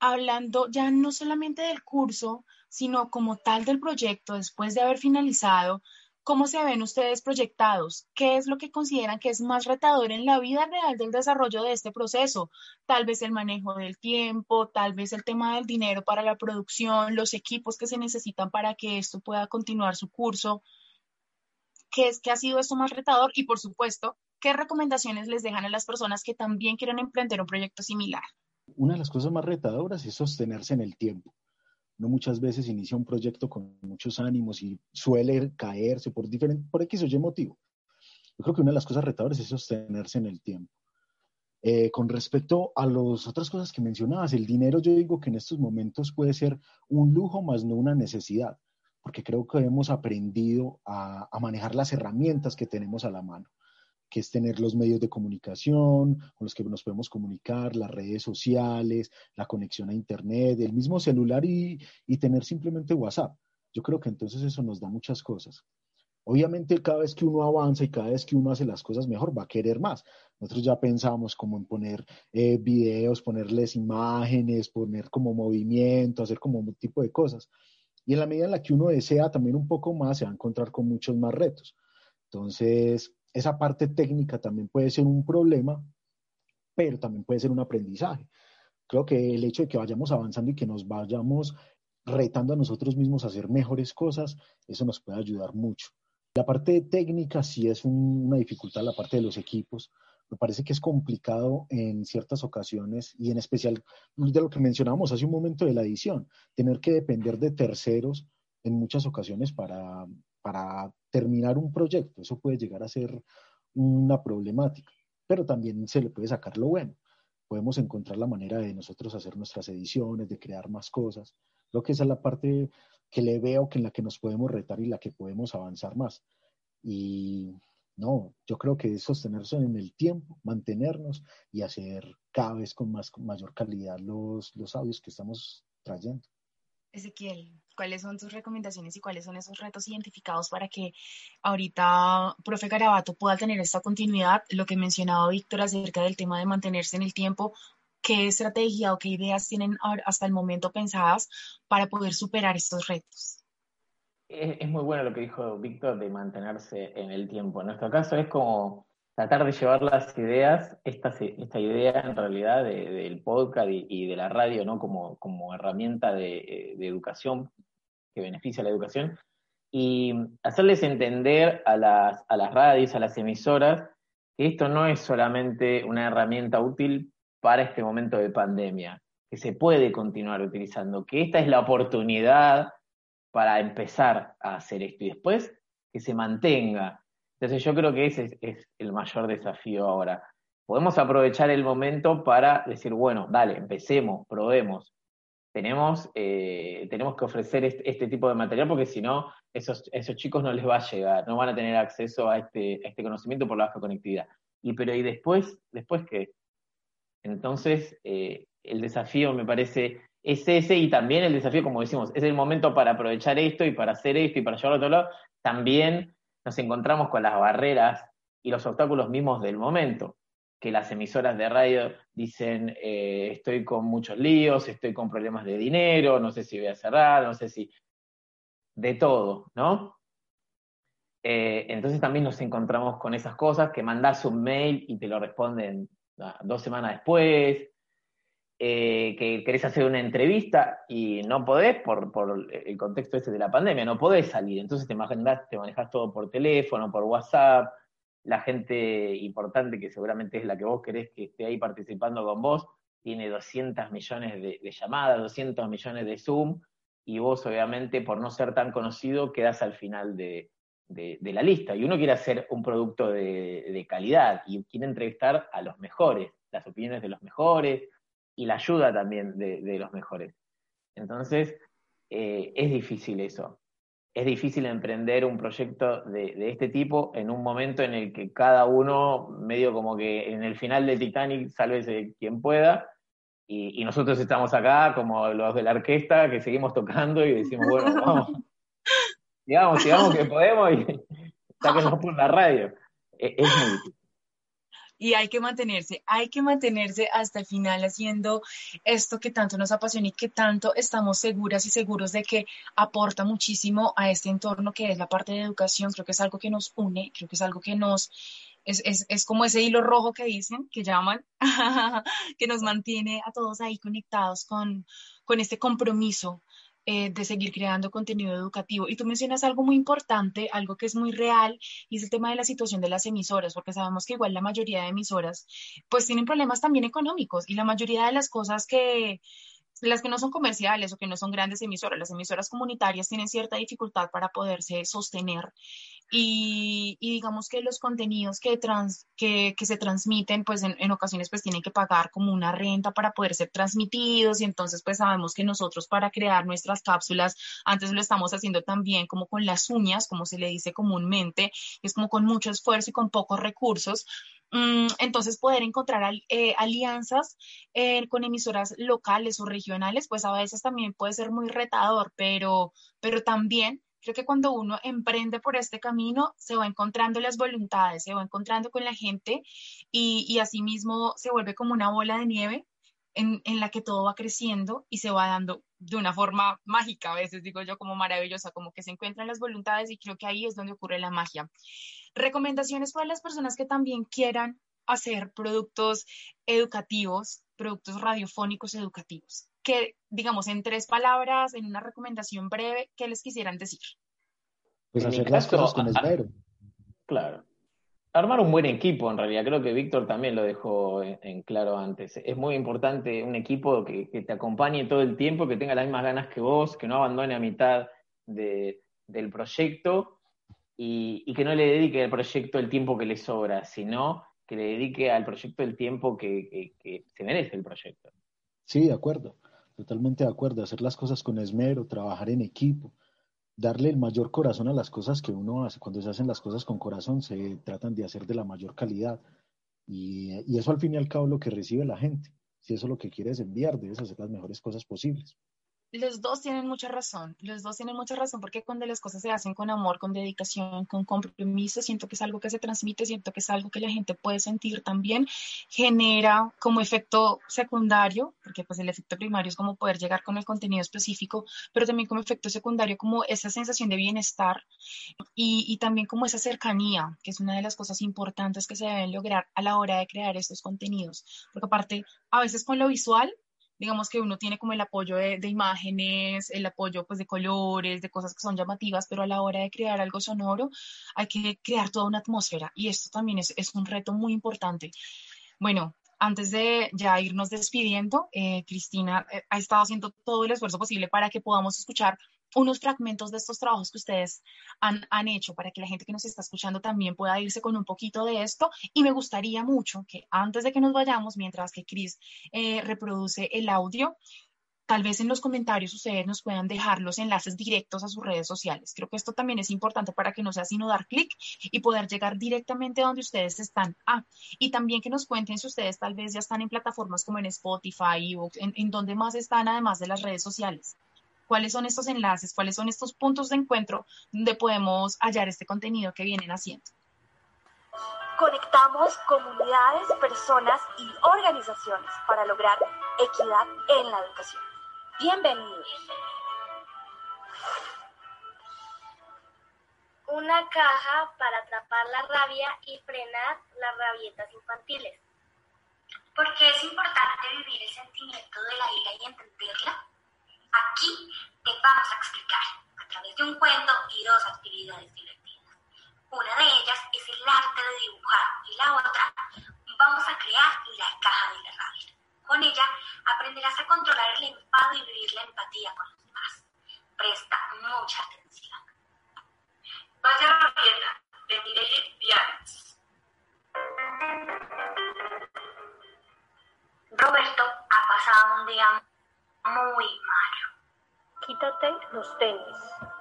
Hablando ya no solamente del curso, sino como tal del proyecto, después de haber finalizado, ¿Cómo se ven ustedes proyectados? ¿Qué es lo que consideran que es más retador en la vida real del desarrollo de este proceso? Tal vez el manejo del tiempo, tal vez el tema del dinero para la producción, los equipos que se necesitan para que esto pueda continuar su curso. ¿Qué es que ha sido esto más retador? Y por supuesto, ¿qué recomendaciones les dejan a las personas que también quieren emprender un proyecto similar? Una de las cosas más retadoras es sostenerse en el tiempo no muchas veces inicia un proyecto con muchos ánimos y suele caerse por, diferente, por X o Y motivo. Yo creo que una de las cosas retadoras es sostenerse en el tiempo. Eh, con respecto a las otras cosas que mencionabas, el dinero yo digo que en estos momentos puede ser un lujo más no una necesidad, porque creo que hemos aprendido a manejar las herramientas que tenemos a la mano que es tener los medios de comunicación con los que nos podemos comunicar, las redes sociales, la conexión a Internet, el mismo celular y, y tener simplemente WhatsApp. Yo creo que entonces eso nos da muchas cosas. Obviamente cada vez que uno avanza y cada vez que uno hace las cosas mejor, va a querer más. Nosotros ya pensamos como en poner eh, videos, ponerles imágenes, poner como movimiento, hacer como un tipo de cosas. Y en la medida en la que uno desea también un poco más, se va a encontrar con muchos más retos. Entonces, esa parte técnica también puede ser un problema, pero también puede ser un aprendizaje. Creo que el hecho de que vayamos avanzando y que nos vayamos retando a nosotros mismos a hacer mejores cosas, eso nos puede ayudar mucho. La parte técnica sí es una dificultad, la parte de los equipos. Me parece que es complicado en ciertas ocasiones y en especial de lo que mencionábamos hace un momento de la edición, tener que depender de terceros en muchas ocasiones para, para terminar un proyecto. Eso puede llegar a ser una problemática, pero también se le puede sacar lo bueno. Podemos encontrar la manera de nosotros hacer nuestras ediciones, de crear más cosas. Creo que esa es la parte que le veo que en la que nos podemos retar y la que podemos avanzar más. Y no, yo creo que es sostenerse en el tiempo, mantenernos y hacer cada vez con, más, con mayor calidad los, los audios que estamos trayendo. Ezequiel, ¿cuáles son tus recomendaciones y cuáles son esos retos identificados para que ahorita, profe Garabato, pueda tener esta continuidad? Lo que mencionaba Víctor acerca del tema de mantenerse en el tiempo, ¿qué estrategia o qué ideas tienen hasta el momento pensadas para poder superar estos retos? Es, muy bueno lo que dijo Víctor de mantenerse en el tiempo. En nuestro caso es como tratar de llevar las ideas, esta, esta idea en realidad del podcast y, de la radio, ¿no? Como, como herramienta de, educación que beneficia a la educación, y hacerles entender a las, a las radios, a las emisoras, que esto no es solamente una herramienta útil para este momento de pandemia, que se puede continuar utilizando, que esta es la oportunidad para empezar a hacer esto y después que se mantenga. Entonces yo creo que ese es, el mayor desafío ahora. Podemos aprovechar el momento para decir, bueno, dale, empecemos, probemos. Tenemos, eh, tenemos que ofrecer este, tipo de material porque si no, esos, esos chicos no les va a llegar, no van a tener acceso a este, este conocimiento por la baja conectividad. Y pero y después, después qué? Entonces, eh, el desafío me parece es ese y también el desafío, como decimos, es el momento para aprovechar esto y para hacer esto y para llevarlo a otro lado. También nos encontramos con las barreras y los obstáculos mismos del momento, que las emisoras de radio dicen, eh, estoy con muchos líos, estoy con problemas de dinero, no sé si voy a cerrar, no sé si... de todo, ¿no? Eh, entonces también nos encontramos con esas cosas, que mandás un mail y te lo responden ah, dos semanas después, eh, que querés hacer una entrevista y no podés por, el contexto ese de la pandemia, no podés salir. Entonces te manejas, te manejas todo por teléfono, por WhatsApp. La gente importante, que seguramente es la que vos querés que esté ahí participando con vos, tiene 200 millones de, llamadas, 200 millones de Zoom, y vos obviamente por no ser tan conocido quedás al final de, la lista. Y uno quiere hacer un producto de calidad y quiere entrevistar a los mejores, las opiniones de los mejores, y la ayuda también de, los mejores. Entonces, eh, es difícil eso. Es difícil emprender un proyecto de, este tipo en un momento en el que cada uno, medio como que en el final de Titanic, salve quien pueda, y, nosotros estamos acá como los de la orquesta que seguimos tocando y decimos, bueno, [LAUGHS] vamos, sigamos, sigamos que podemos y [LAUGHS] sáquenos por la radio. Es, es muy difícil y hay que mantenerse, hay que mantenerse hasta el final haciendo esto que tanto nos apasiona y que tanto estamos seguras y seguros de que aporta muchísimo a este entorno que es la parte de educación. Creo que es algo que nos une, creo que es algo que nos... Es, es, es como ese hilo rojo que dicen, que llaman, [LAUGHS] que nos mantiene a todos ahí conectados con, con este compromiso eh, de seguir creando contenido educativo. Y tú mencionas algo muy importante, algo que es muy real, y es el tema de la situación de las emisoras, porque sabemos que igual la mayoría de emisoras pues tienen problemas también económicos y la mayoría de las cosas que las que no son comerciales o que no son grandes emisoras, las emisoras comunitarias tienen cierta dificultad para poderse sostener. Y, digamos que los contenidos que, trans, que, se transmiten, pues en, ocasiones pues tienen que pagar como una renta para poder ser transmitidos. Y entonces pues sabemos que nosotros para crear nuestras cápsulas, antes lo estamos haciendo también como con las uñas, como se le dice comúnmente, es como con mucho esfuerzo y con pocos recursos, entonces, poder encontrar eh, alianzas eh, con emisoras locales o regionales, pues a veces también puede ser muy retador, pero, pero también Creo que cuando uno emprende por este camino, se va encontrando las voluntades, se va encontrando con la gente y, y asimismo se vuelve como una bola de nieve en, en, la que todo va creciendo y se va dando de una forma mágica, a veces digo yo como maravillosa, como que se encuentran las voluntades y creo que ahí es donde ocurre la magia. Recomendaciones para las personas que también quieran hacer productos educativos, productos radiofónicos educativos que, digamos, en tres palabras, en una recomendación breve, ¿qué les quisieran decir? Pues hacer las cosas con esmero. Claro. Armar un buen equipo, en realidad. Creo que Víctor también lo dejó en, claro antes. Es muy importante un equipo que, te acompañe todo el tiempo, que tenga las mismas ganas que vos, que no abandone a mitad del proyecto y, que no le dedique al proyecto el tiempo que le sobra, sino que le dedique al proyecto el tiempo que se merece el proyecto. Sí, de acuerdo Totalmente de acuerdo, hacer las cosas con esmero, trabajar en equipo, darle el mayor corazón a las cosas que uno hace. Cuando se hacen las cosas con corazón, se tratan de hacer de la mayor calidad. Y, eso al fin y al cabo es lo que recibe la gente. Si eso es lo que quieres enviar, debes hacer las mejores cosas posibles los dos tienen mucha razón, los dos tienen mucha razón porque cuando las cosas se hacen con amor, con dedicación, con compromiso, siento que es algo que se transmite, siento que es algo que la gente puede sentir también, genera como efecto secundario, porque pues el efecto primario es como poder llegar con el contenido específico, pero también como efecto secundario como esa sensación de bienestar y, y también como esa cercanía, que es una de las cosas importantes que se deben lograr a la hora de crear estos contenidos, porque aparte a veces con lo visual digamos que uno tiene como el apoyo de, imágenes, el apoyo pues de colores, de cosas que son llamativas, pero a la hora de crear algo sonoro hay que crear toda una atmósfera y esto también es, un reto muy importante. Bueno, antes de ya irnos despidiendo, eh, Cristina eh, ha estado haciendo todo el esfuerzo posible para que podamos escuchar unos fragmentos de estos trabajos que ustedes han, han, hecho para que la gente que nos está escuchando también pueda irse con un poquito de esto. Y me gustaría mucho que antes de que nos vayamos, mientras que Cris eh, reproduce el audio, tal vez en los comentarios ustedes nos puedan dejar los enlaces directos a sus redes sociales. Creo que esto también es importante para que no sea sino dar clic y poder llegar directamente a donde ustedes están. Ah, y también que nos cuenten si ustedes tal vez ya están en plataformas como en Spotify, en, en donde más están además de las redes sociales cuáles son estos enlaces, cuáles son estos puntos de encuentro donde podemos hallar este contenido que vienen haciendo. Conectamos comunidades, personas y organizaciones para lograr equidad en la educación. Bienvenidos. Una caja para atrapar la rabia y frenar las rabietas infantiles. ¿Por qué es importante vivir el sentimiento de la ira y entenderla? Aquí te vamos a explicar a través de un cuento y dos actividades divertidas. Una de ellas es el arte de dibujar y la otra vamos a crear la caja de la rabia. Con ella aprenderás a controlar el enfado y vivir la empatía con los demás. Presta mucha atención. Vaya rabieta de Mireille Vianes. Roberto ha pasado un día muy malo. Quítate los tenis.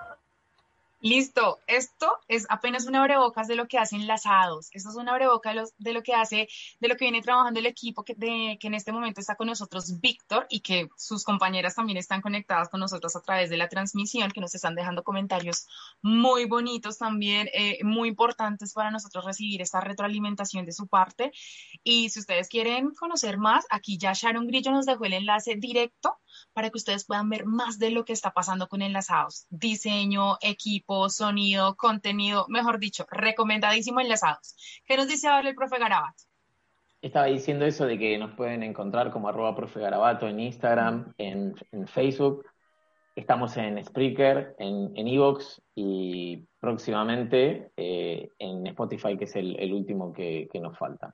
Listo, esto es apenas una abrebocas de lo que hacen enlazados. Esto es una abrebocas de, de, lo que hace, de lo que viene trabajando el equipo que, de, que en este momento está con nosotros, Víctor, y que sus compañeras también están conectadas con nosotros a través de la transmisión, que nos están dejando comentarios muy bonitos también, eh, muy importantes para nosotros recibir esta retroalimentación de su parte. Y si ustedes quieren conocer más, aquí ya Sharon Grillo nos dejó el enlace directo para que ustedes puedan ver más de lo que está pasando con enlazados, diseño, equipo, sonido, contenido, mejor dicho, recomendadísimo enlazados. ¿Qué nos dice ahora el profe Garabato? Estaba diciendo eso de que nos pueden encontrar como arroba profe Garabato en Instagram, en, Facebook. Estamos en Spreaker, en Evox y próximamente eh, en Spotify, que es el, último que nos falta.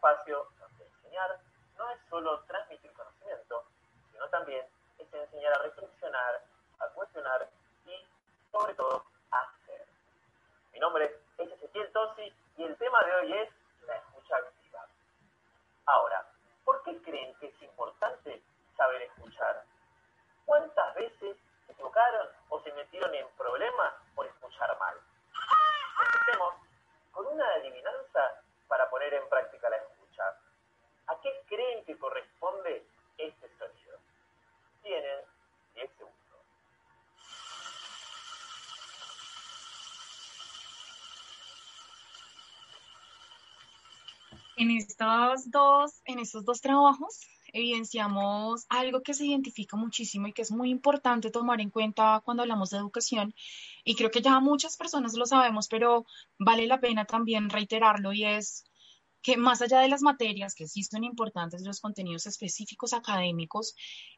espacio donde enseñar no es solo transmitir conocimiento, sino también es enseñar a reflexionar, a cuestionar y, sobre todo, a hacer. Mi nombre es Ezequiel Tosi y el tema de hoy es la escucha activa. Ahora, ¿por qué creen que es importante saber escuchar? ¿Cuántas veces se equivocaron o se metieron en problemas por escuchar mal? Empecemos con una adivinanza para poner en práctica la escucha. ¿A qué creen que corresponde este sonido? Tienen 10 segundos. En estos dos, en estos dos trabajos evidenciamos algo que se identifica muchísimo y que es muy importante tomar en cuenta cuando hablamos de educación. Y creo que ya muchas personas lo sabemos, pero vale la pena también reiterarlo y es que más allá de las materias que sí son importantes, los contenidos específicos académicos,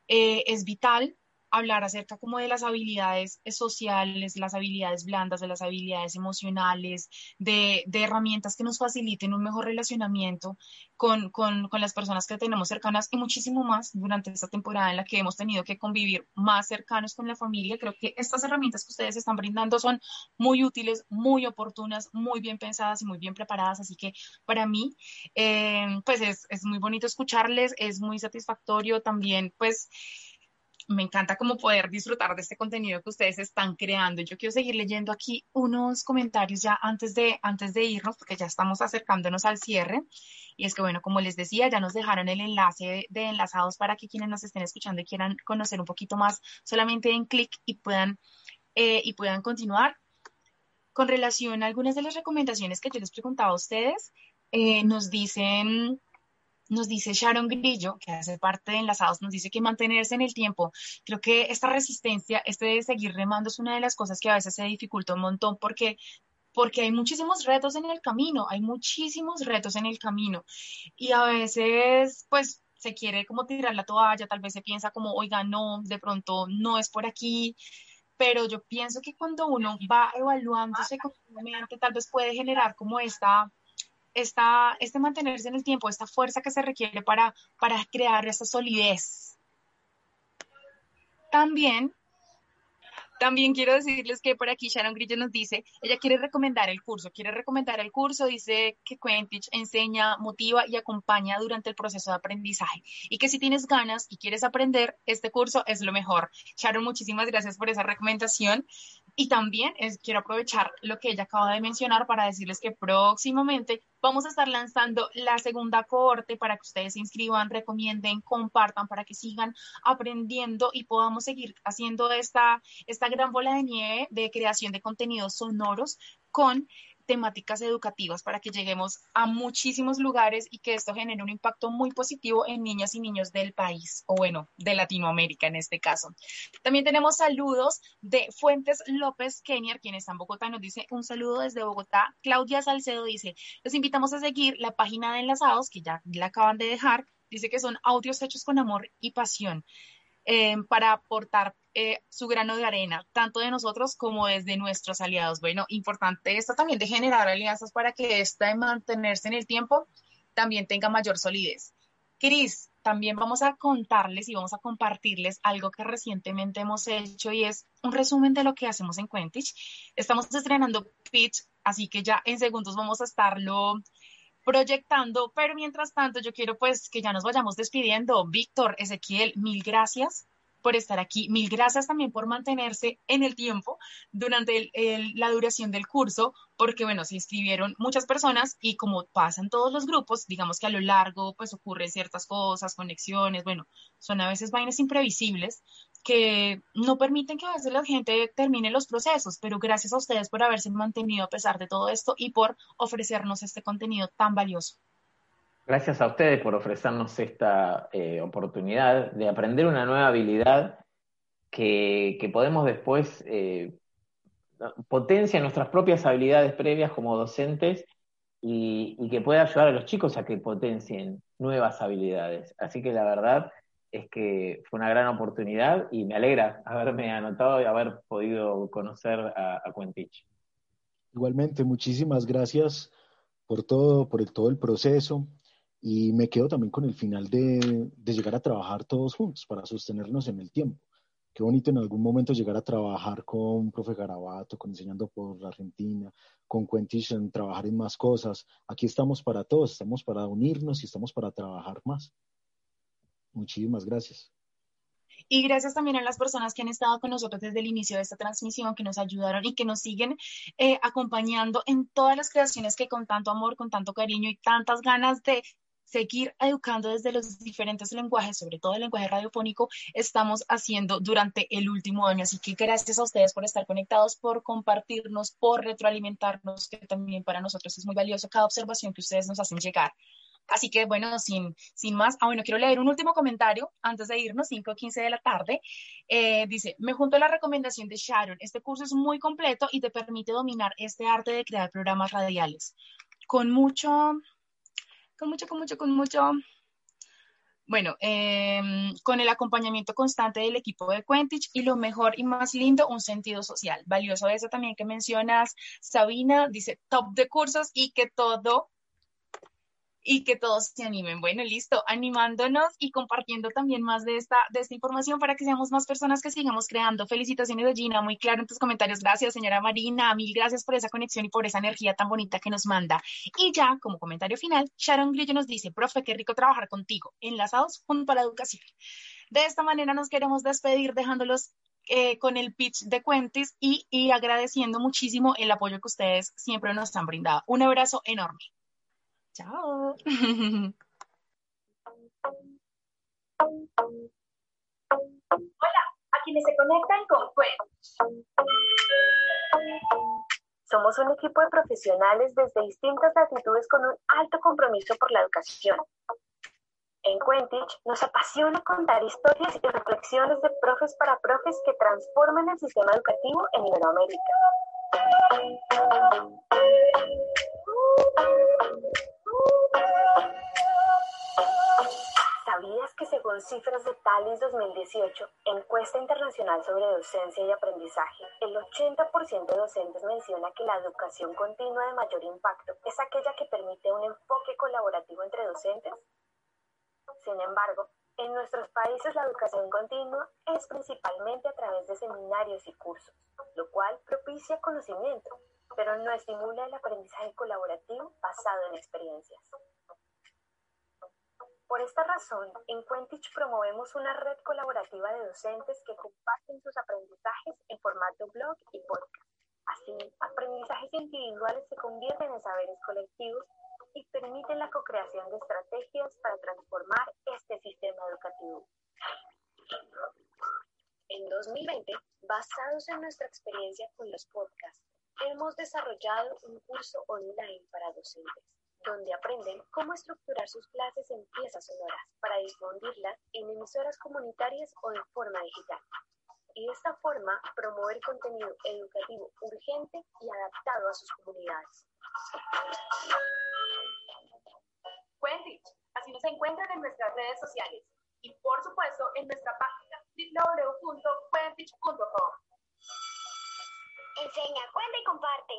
eh, es vital hablar acerca como de las habilidades sociales, las habilidades blandas, de las habilidades emocionales, de, de herramientas que nos faciliten un mejor relacionamiento con, con, con, las personas que tenemos cercanas y muchísimo más durante esta temporada en la que hemos tenido que convivir más cercanos con la familia. Creo que estas herramientas que ustedes están brindando son muy útiles, muy oportunas, muy bien pensadas y muy bien preparadas. Así que para mí, eh, pues es, es muy bonito escucharles, es muy satisfactorio también, pues me encanta como poder disfrutar de este contenido que ustedes están creando. Yo quiero seguir leyendo aquí unos comentarios ya antes de, antes de irnos, porque ya estamos acercándonos al cierre. Y es que, bueno, como les decía, ya nos dejaron el enlace de, enlazados para que quienes nos estén escuchando y quieran conocer un poquito más, solamente den clic y puedan, eh, y puedan continuar. Con relación a algunas de las recomendaciones que yo les preguntaba a ustedes, eh, nos dicen nos dice Sharon Grillo, que hace parte de Enlazados, nos dice que mantenerse en el tiempo. Creo que esta resistencia, este de seguir remando es una de las cosas que a veces se dificulta un montón porque porque hay muchísimos retos en el camino, hay muchísimos retos en el camino y a veces pues se quiere como tirar la toalla, tal vez se piensa como, oiga, no, de pronto no es por aquí, pero yo pienso que cuando uno va evaluándose continuamente, tal vez puede generar como esta esta, este mantenerse en el tiempo, esta fuerza que se requiere para, para crear esa solidez. También también quiero decirles que por aquí Sharon Grillo nos dice, ella quiere recomendar el curso, quiere recomendar el curso, dice que Quentich enseña, motiva y acompaña durante el proceso de aprendizaje y que si tienes ganas y quieres aprender, este curso es lo mejor. Sharon, muchísimas gracias por esa recomendación y también quiero aprovechar lo que ella acaba de mencionar para decirles que próximamente vamos a estar lanzando la segunda cohorte para que ustedes se inscriban, recomienden, compartan, para que sigan aprendiendo y podamos seguir haciendo esta, esta gran bola de nieve de creación de contenidos sonoros con temáticas educativas para que lleguemos a muchísimos lugares y que esto genere un impacto muy positivo en niñas y niños del país, o bueno, de Latinoamérica en este caso. También tenemos saludos de Fuentes López Kenier, quien está en Bogotá, nos dice un saludo desde Bogotá. Claudia Salcedo dice, los invitamos a seguir la página de Enlazados, que ya la acaban de dejar, dice que son audios hechos con amor y pasión. Eh, para aportar eh, su grano de arena, tanto de nosotros como desde nuestros aliados. Bueno, importante esto también de generar alianzas para que esta de mantenerse en el tiempo también tenga mayor solidez. Cris, también vamos a contarles y vamos a compartirles algo que recientemente hemos hecho y es un resumen de lo que hacemos en Quentich. Estamos estrenando Pitch, así que ya en segundos vamos a estarlo proyectando, pero mientras tanto yo quiero pues que ya nos vayamos despidiendo. Víctor, Ezequiel, mil gracias por estar aquí. Mil gracias también por mantenerse en el tiempo durante la duración del curso, porque bueno, se inscribieron muchas personas y como pasan todos los grupos, digamos que a lo largo pues ocurren ciertas cosas, conexiones, bueno, son a veces vainas imprevisibles, que no permiten que a veces la gente termine los procesos, pero gracias a ustedes por haberse mantenido a pesar de todo esto y por ofrecernos este contenido tan valioso. Gracias a ustedes por ofrecernos esta eh, oportunidad de aprender una nueva habilidad que, podemos después eh, nuestras propias habilidades previas como docentes y, y que pueda ayudar a los chicos a que potencien nuevas habilidades. Así que la verdad, es que fue una gran oportunidad y me alegra haberme anotado y haber podido conocer a, a Cuentich. Igualmente, muchísimas gracias por todo, por el, todo el proceso y me quedo también con el final de, de, llegar a trabajar todos juntos para sostenernos en el tiempo. Qué bonito en algún momento llegar a trabajar con profe Garabato, con Enseñando por Argentina, con Cuentich en trabajar en más cosas. Aquí estamos para todos, estamos para unirnos y estamos para trabajar más. Muchísimas gracias. Y gracias también a las personas que han estado con nosotros desde el inicio de esta transmisión, que nos ayudaron y que nos siguen eh, acompañando en todas las creaciones que con tanto amor, con tanto cariño y tantas ganas de seguir educando desde los diferentes lenguajes, sobre todo el lenguaje radiofónico, estamos haciendo durante el último año. Así que gracias a ustedes por estar conectados, por compartirnos, por retroalimentarnos, que también para nosotros es muy valioso cada observación que ustedes nos hacen llegar. Así que bueno, sin, sin más, ah, bueno, quiero leer un último comentario antes de irnos, 5 o 15 de la tarde. Eh, dice, me junto a la recomendación de Sharon, este curso es muy completo y te permite dominar este arte de crear programas radiales. Con mucho, con mucho, con mucho, con mucho Bueno, em, con el acompañamiento constante del equipo de Quentich y lo mejor y más lindo, un sentido social. Valioso eso también que mencionas, Sabina, dice top de cursos y que todo y que todos se animen. Bueno, listo, animándonos y compartiendo también más de esta, información para que seamos más personas que sigamos creando. Felicitaciones de Gina, muy claro en tus comentarios. Gracias, señora Marina. Mil gracias por esa conexión y por esa energía tan bonita que nos manda. Y ya, como comentario final, Sharon Grillo nos dice, profe, qué rico trabajar contigo, enlazados junto a la educación. De esta manera nos queremos despedir dejándolos eh, con el pitch de Cuentis y, y agradeciendo muchísimo el apoyo que ustedes siempre nos han brindado. Un abrazo enorme. Chao. Hola, a quienes se conectan con Quench. Somos un equipo de profesionales desde distintas latitudes con un alto compromiso por la educación. En Quentich nos apasiona contar historias y reflexiones de profes para profes que transforman el sistema educativo en Iberoamérica. Según cifras de Talis 2018, encuesta internacional sobre docencia y aprendizaje, el 80% de docentes menciona que la educación continua de mayor impacto es aquella que permite un enfoque colaborativo entre docentes? Sin embargo, en nuestros países la educación continua es principalmente a través de seminarios y cursos, lo cual propicia conocimiento, pero no estimula el aprendizaje colaborativo basado en experiencias. Por esta razón, en Quentich promovemos una red colaborativa de docentes que comparten sus aprendizajes en formato blog y podcast. Así, aprendizajes individuales se convierten en saberes colectivos y permiten la co-creación de estrategias para transformar este sistema educativo. En 2020, basados en nuestra experiencia con los podcasts, hemos desarrollado un curso online para docentes donde aprenden cómo estructurar sus clases en piezas sonoras para difundirlas en emisoras comunitarias o de forma digital. Y de esta forma promover contenido educativo urgente y adaptado a sus comunidades. Quentich, así nos encuentran en nuestras redes sociales y por supuesto en nuestra página www.quentich.com. Enseña, cuenta y comparte.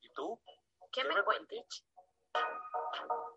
¿Y tú? ¿Qué, me cuentes? Thank you.